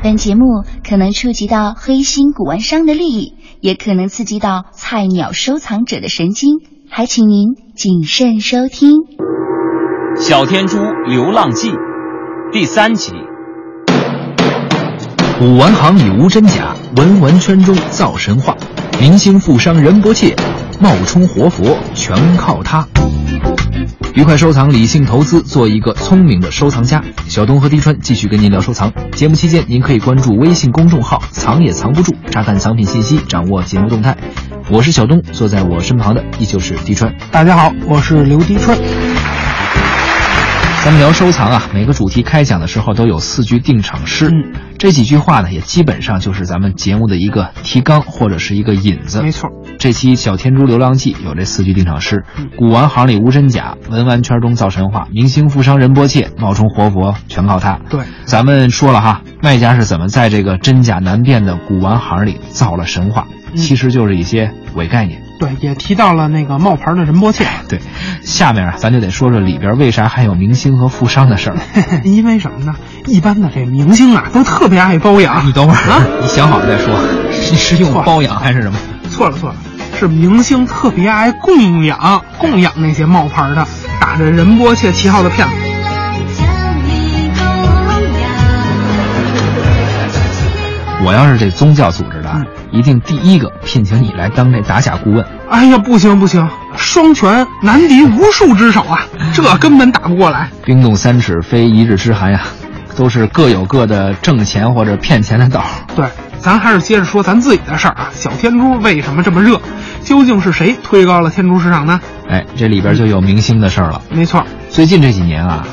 本节目可能触及到黑心古玩商的利益，也可能刺激到菜鸟收藏者的神经，还请您谨慎收听。《小天珠流浪记》第三集。古玩行里无真假，文玩圈中造神话。明星富商人不切，冒充活佛全靠他。愉快收藏，理性投资，做一个聪明的收藏家。小东和滴川继续跟您聊收藏。节目期间，您可以关注微信公众号“藏也藏不住”，查看藏品信息，掌握节目动态。我是小东，坐在我身旁的依旧是滴川。大家好，我是刘滴川。咱们聊收藏啊，每个主题开讲的时候都有四句定场诗，嗯。这几句话呢，也基本上就是咱们节目的一个提纲或者是一个引子。没错，这期《小天珠流浪记》有这四句定场诗：嗯。古玩行里无真假，文玩圈中造神话，明星富商人波切，冒充活佛全靠他。对，咱们说了哈，卖家是怎么在这个真假难辨的古玩行里造了神话，嗯。其实就是一些伪概念。对，也提到了那个冒牌的仁波切，对，下面啊，咱就得说说里边为啥还有明星和富商的事儿。因为什么呢？一般的这明星啊，都特别爱包养。你等会儿啊，你想好了再说。你是用包养还是什么？错了错了，是明星特别爱供养供养那些冒牌的打着仁波切旗号的骗子。我要是这宗教组织的啊，嗯一定第一个聘请你来当这打假顾问。哎呀，不行不行，双拳难敌无数只手啊，这根本打不过来。冰冻三尺非一日之寒呀，都是各有各的挣钱或者骗钱的道儿。对，咱还是接着说咱自己的事儿啊。小天珠为什么这么热？究竟是谁推高了天珠市场呢？哎，这里边就有明星的事儿了。没错，最近这几年啊，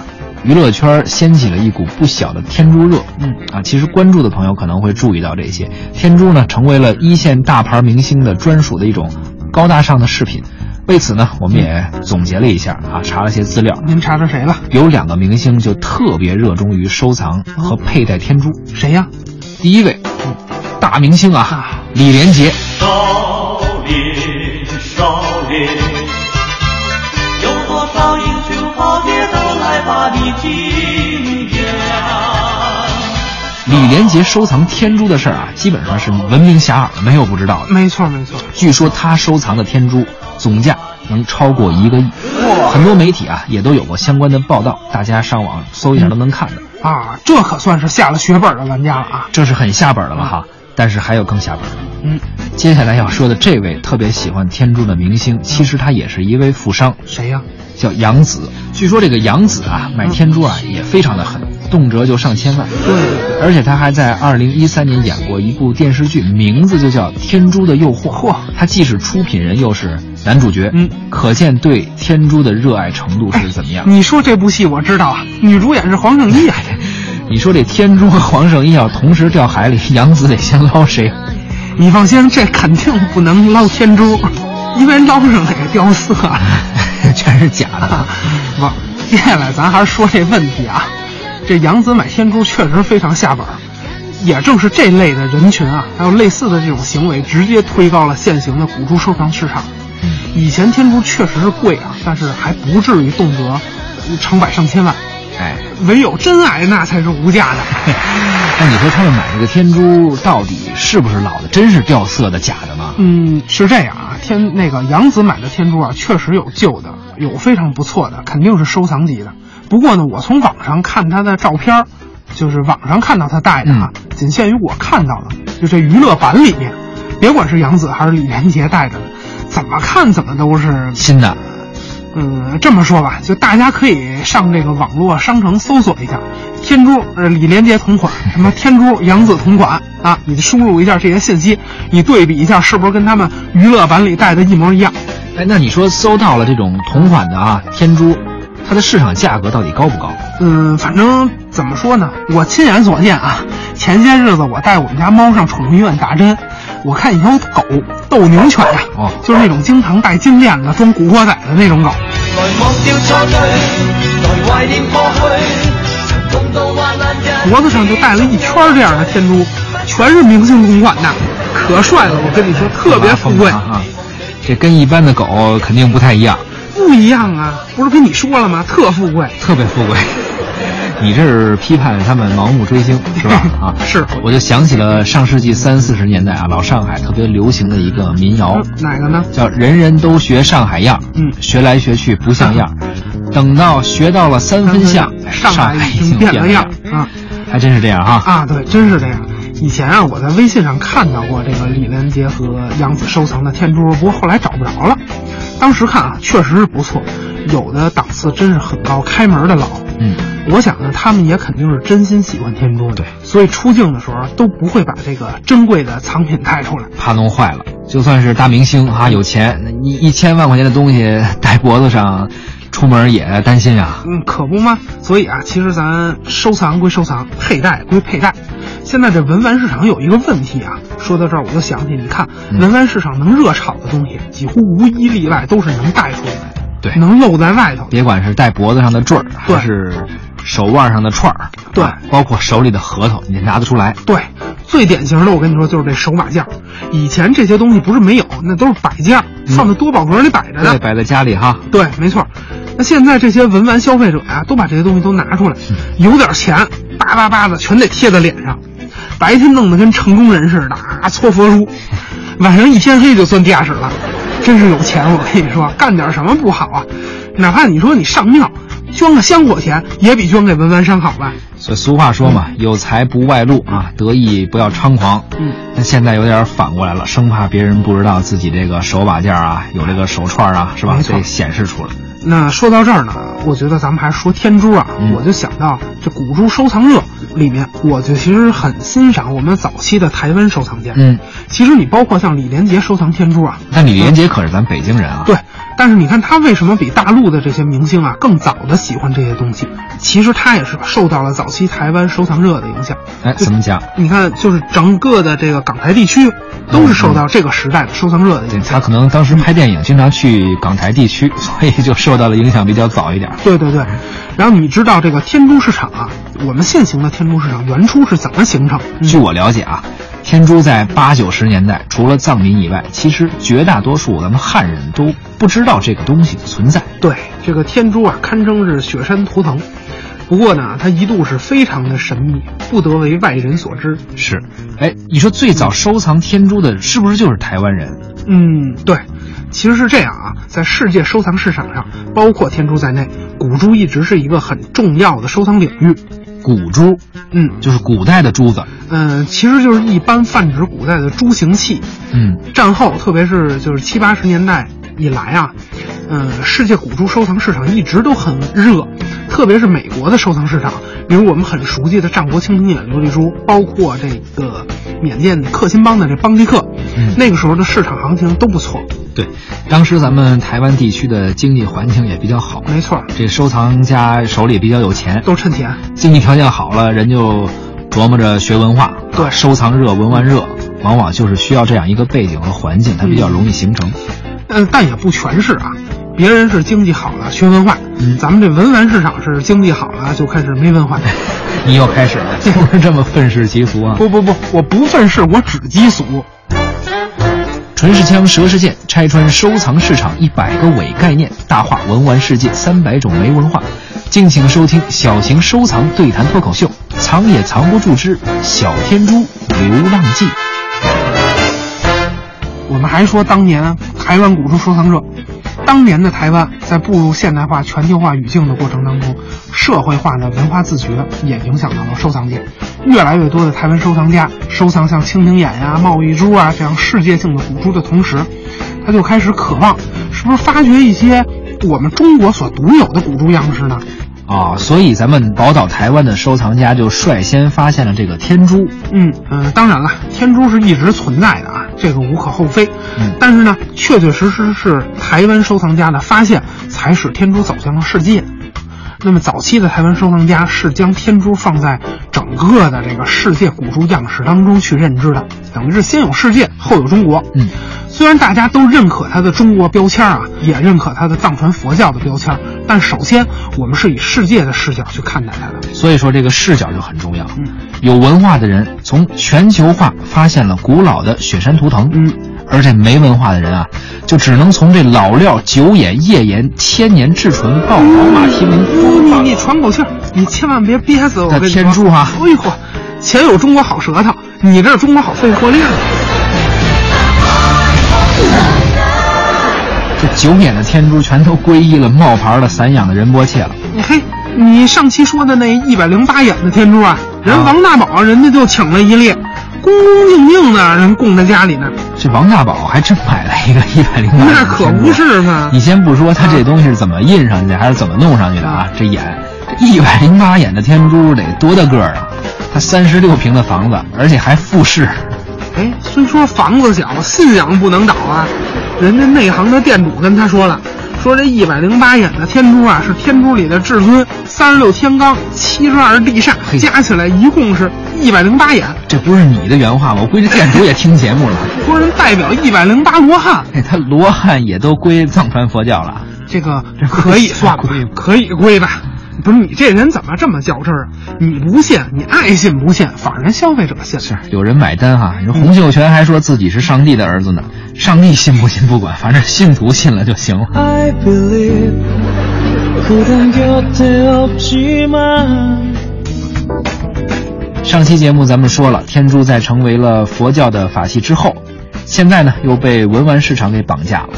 娱乐圈掀起了一股不小的天珠热。嗯啊，其实关注的朋友可能会注意到这些，天珠呢成为了一线大牌明星的专属的一种高大上的饰品。为此呢，我们也总结了一下啊，查了些资料。您查着谁了？有两个明星就特别热衷于收藏和佩戴天珠。谁呀？第一位，大明星啊啊，李连杰。少林，少林，有多少英雄豪杰都来把你敬仰。李连杰收藏天珠的事儿啊，基本上是闻名遐迩的，没有不知道的。没错没错，据说他收藏的天珠总价能超过一个亿，很多媒体啊也都有过相关的报道，大家上网搜一下都能看到。啊，这可算是下了血本的玩家了啊！这是很下本的了哈，但是还有更下本的。嗯，接下来要说的这位特别喜欢天珠的明星，其实他也是一位富商，谁呀？叫杨子。据说这个杨子啊，买天珠啊也非常的狠，动辄就上千万。对而且他还在二零一三年演过一部电视剧，名字就叫《天珠的诱惑》。嚯他既是出品人，又是男主角，嗯，可见对天珠的热爱程度是怎么样。你说这部戏我知道啊，女主演是黄圣依啊。你说这天珠和黄圣依要同时掉海里，杨子得先捞谁？你放心，这肯定不能捞天珠，因为捞上也掉色了。全是假的。不，接下来咱还是说这问题啊。这杨子买天珠确实非常下本儿，也正是这类的人群啊，还有类似的这种行为，直接推高了现行的古珠收藏市场。以前天珠确实是贵啊，但是还不至于动辄成百上千万，哎，唯有真爱那才是无价的。那你说他们买这个天珠到底是不是老的？真是掉色的、假的吗？嗯，是这样啊，天那个杨子买的天珠啊，确实有旧的，有非常不错的，肯定是收藏级的。不过呢，我从网上看他的照片儿，就是网上看到他戴的啊，仅限于我看到的，就这娱乐版里面，别管是杨子还是李连杰戴着的，怎么看怎么都是新的。嗯，这么说吧，就大家可以上这个网络商城搜索一下“天珠”呃李连杰同款，什么天珠杨紫同款啊，你输入一下这些信息，你对比一下是不是跟他们娱乐版里带的一模一样？哎，那你说搜到了这种同款的啊天珠，它的市场价格到底高不高？嗯，反正怎么说呢，我亲眼所见啊，前些日子我带我们家猫上宠物医院打针，我看一条狗斗牛犬呀、哦就是那种经常戴金链子装古惑仔的那种狗。脖子上就戴了一圈这样的天珠，全是明星同款的，可帅了！我跟你说，特别富贵，啊啊！这跟一般的狗肯定不太一样，不一样啊！不是跟你说了吗？特富贵。特别富贵。你这是批判他们盲目追星 是吧？啊，是我就想起了上世纪三四十年代啊，老上海特别流行的一个民谣，哪个呢？叫“人人都学上海样”，嗯学来学去不像样，等到学到了三分像，上海海已经经变了样啊！还真是这样哈。啊，对，真是这样。以前啊，我在微信上看到过这个李连杰和杨紫收藏的天珠，不过后来找不着了。当时看啊，确实是不错，有的档次真是很高，开门的老。嗯，我想呢，他们也肯定是真心喜欢天珠的，对所以出镜的时候都不会把这个珍贵的藏品带出来。怕弄坏了。就算是大明星啊，有钱，那你一千万块钱的东西戴脖子上，出门也担心啊。嗯，可不吗？所以啊，其实咱收藏归收藏，佩戴归佩戴。现在这文玩市场有一个问题啊，说到这儿我就想起，你看嗯文玩市场能热炒的东西，几乎无一例外都是能带出来的，对能露在外头。别管是戴脖子上的坠儿，还是手腕上的串儿，对啊包括手里的核桃，你拿得出来。对，最典型的我跟你说就是这手把件儿，以前这些东西不是没有，那都是摆件儿，放在多宝格里摆着对，的。摆在家里哈。对，没错。那现在这些文玩消费者呀、都把这些东西都拿出来，有点钱，叭叭叭的全得贴在脸上，白天弄得跟成功人似的啊，搓佛珠，晚上一天黑就钻地下室了，真是有钱。我跟你说，干点什么不好啊？哪怕你说你上庙捐个香火钱，也比捐给文玩商好吧？所以俗话说嘛，有财不外露啊，得意不要猖狂。嗯，那现在有点反过来了，生怕别人不知道自己这个手把件啊，有这个手串啊，是吧？没错得显示出来。那说到这儿呢，我觉得咱们还是说天珠啊，嗯我就想到这古珠收藏热里面，我就其实很欣赏我们早期的台湾收藏家。嗯，其实你包括像李连杰收藏天珠啊，那李连杰可是咱北京人啊。对，但是你看他为什么比大陆的这些明星啊更早的喜欢这些东西？其实他也是受到了早期台湾收藏热的影响。哎，怎么讲？你看，就是整个的这个港台地区，都是受到这个时代的收藏热的影响。他可能当时拍电影经常去港台地区，所以就受到了影响比较早一点。对对对，然后你知道这个天珠市场啊，我们现行的天珠市场原初是怎么形成？嗯据我了解啊，天珠在八九十年代，除了藏民以外，其实绝大多数咱们汉人都不知道这个东西的存在。对，这个天珠啊，堪称是雪山图腾。不过呢，它一度是非常的神秘，不得为外人所知。是，哎，你说最早收藏天珠的是不是就是台湾人？嗯，对，其实是这样啊，在世界收藏市场上，包括天珠在内，古珠一直是一个很重要的收藏领域。古珠，嗯就是古代的珠子。嗯、其实就是一般泛指古代的珠形器。嗯，战后，特别是就是七八十年代以来啊，嗯、世界古珠收藏市场一直都很热，特别是美国的收藏市场，比如我们很熟悉的战国清平眼琉璃珠，包括这个缅甸克钦邦的这邦迪克，嗯那个时候的市场行情都不错。对，当时咱们台湾地区的经济环境也比较好，没错，这收藏家手里比较有钱，都趁钱。经济条件好了，人就琢磨着学文化，对收藏热、文玩热，往往就是需要这样一个背景和环境，它比较容易形成。嗯，但也不全是啊。别人是经济好了学文化，嗯咱们这文玩市场是经济好了就开始没文化。你又开始了，就是这么愤世嫉俗啊！不不不，我不愤世，我只嫉俗。纯是枪，蛇是剑，拆穿收藏市场一百个伪概念，大话文玩世界三百种没文化。敬请收听小型收藏对谈脱口秀，藏也藏不住之小天珠流浪记。我们还说当年台湾古珠收藏热，当年的台湾在步入现代化、全球化语境的过程当中，社会化的文化自觉也影响到了收藏界。越来越多的台湾收藏家收藏像蜻蜓眼呀、贸易珠啊这样世界性的古珠的同时，他就开始渴望，是不是发掘一些我们中国所独有的古珠样式呢？啊，所以咱们宝岛台湾的收藏家就率先发现了这个天珠。嗯嗯、呃当然了，天珠是一直存在的啊，这个无可厚非。嗯但是呢，确确实实是台湾收藏家的发现，才使天珠走向了世界。那么早期的台湾收藏家是将天珠放在整个的这个世界古珠样式当中去认知的，等于是先有世界，后有中国。嗯，虽然大家都认可它的中国标签啊，也认可它的藏传佛教的标签，但首先我们是以世界的视角去看待它的。所以说这个视角就很重要。嗯，有文化的人从全球化发现了古老的雪山图腾。嗯。而这没文化的人啊，就只能从这老料九眼、页岩、千年至纯、豹毛、马蹄纹。你你喘口气儿，你千万别憋死我！跟你天珠啊！哎呦嚯，前有中国好舌头，你这是中国好肺活量。这九眼的天珠全都归依了冒牌的散养的仁波切了。嘿，你上期说的那一百零八眼的天珠啊，人王大宝人家就请了一列。恭恭敬敬的人供在家里呢，这王大宝还真买了一个一百零八。那可不是嘛！你先不说他这东西是怎么印上去，还是怎么弄上去的啊？这眼，这一百零八眼的天珠得多大个儿啊？他三十六平的房子，而且还复式。哎，虽说房子小，信仰不能倒啊！人家内行的店主跟他说了。说这一百零八眼的天珠啊，是天珠里的至尊，三十六天罡，七十二地煞，加起来一共是一百零八眼。这不是你的原话吗？我估计店主也听节目了。说人代表一百零八罗汉，他罗汉也都归藏传佛教了。这个可以算吧，可以归吧。不是你这人怎么这么较真儿？你不信，你爱信不信，反正消费者信。是有人买单哈。你说洪秀全还说自己是上帝的儿子呢，上帝信不信不管，反正信徒信了就行了。上期节目咱们说了，天珠在成为了佛教的法器之后，现在呢又被文玩市场给绑架了。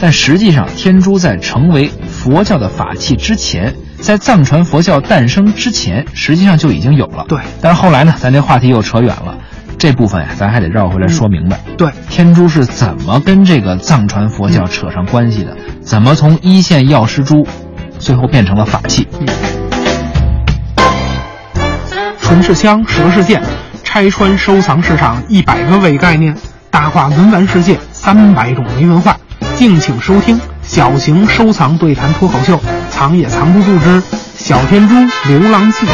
但实际上，天珠在成为佛教的法器之前。在藏传佛教诞生之前，实际上就已经有了。对，但是后来呢，咱这话题又扯远了，这部分呀，咱还得绕回来说明白。对，天珠是怎么跟这个藏传佛教扯上关系的？怎么从一线药师珠，最后变成了法器？纯是香，蛇是剑，拆穿收藏市场一百个伪概念，大话文玩世界三百种没文化，敬请收听小型收藏对谈脱口秀。藏也藏不住之小天珠流浪记。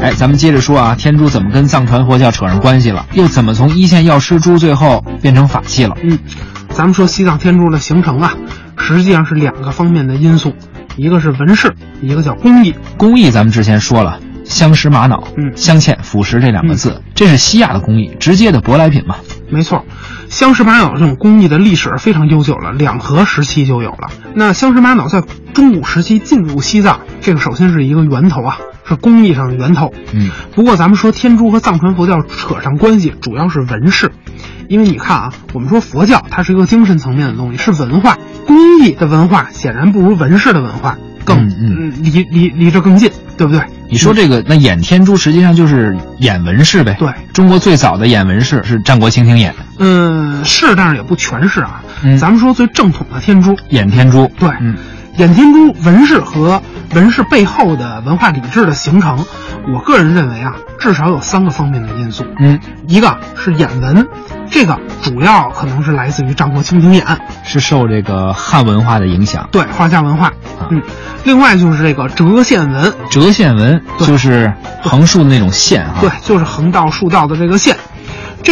哎，咱们接着说啊，天珠怎么跟藏传佛教扯上关系了？又怎么从一线药师珠最后变成法器了？嗯，咱们说西藏天珠的形成啊，实际上是两个方面的因素，一个是纹饰，一个叫工艺。工艺咱们之前说了，镶石玛瑙、嗯，镶嵌、腐蚀这两个字，这是西亚的工艺，直接的舶来品嘛。没错。镶石玛瑙这种工艺的历史非常悠久了，两河时期就有了。那镶石玛瑙在中古时期进入西藏，这个首先是一个源头啊，是工艺上的源头。嗯，不过咱们说天珠和藏传佛教扯上关系，主要是纹饰，因为你看啊，我们说佛教它是一个精神层面的东西，是文化，工艺的文化显然不如纹饰的文化更嗯离离离这更近，对不对？你说这个那演天珠实际上就是演纹饰呗？对，中国最早的演纹饰是战国蜻蜓眼。嗯，是，但是也不全是啊。嗯，咱们说最正统的天珠，演天珠。对，嗯，眼天珠纹饰和纹饰背后的文化理智的形成，我个人认为啊，至少有三个方面的因素。嗯，一个是眼纹，这个主要可能是来自于战国蜻蜓眼，是受这个汉文化的影响。对，华夏文化。嗯，另外就是这个折线纹，折线纹就是横竖的那种线啊。对，就是横道竖道的这个线。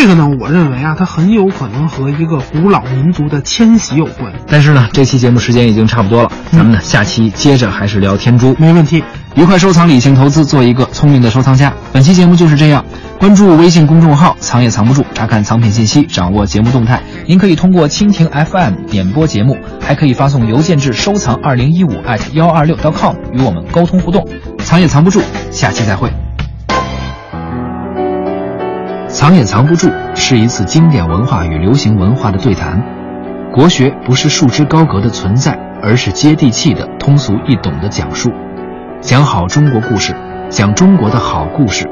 这个呢，我认为啊，它很有可能和一个古老民族的迁徙有关。但是呢，这期节目时间已经差不多了，咱们呢下期接着还是聊天珠。没问题，愉快收藏，理性投资，做一个聪明的收藏家。本期节目就是这样，关注微信公众号“藏也藏不住”，查看藏品信息，掌握节目动态。您可以通过蜻蜓 FM 点播节目，还可以发送邮件至收藏二零一五幺二六 .com 与我们沟通互动。藏也藏不住，下期再会。藏也藏不住是一次经典文化与流行文化的对谈。国学不是束之高阁的存在，而是接地气的、通俗易懂的讲述，讲好中国故事，讲中国的好故事。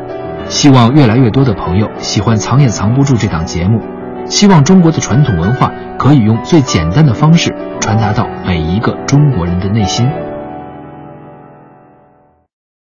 希望越来越多的朋友喜欢《藏也藏不住》这档节目，希望中国的传统文化可以用最简单的方式传达到每一个中国人的内心。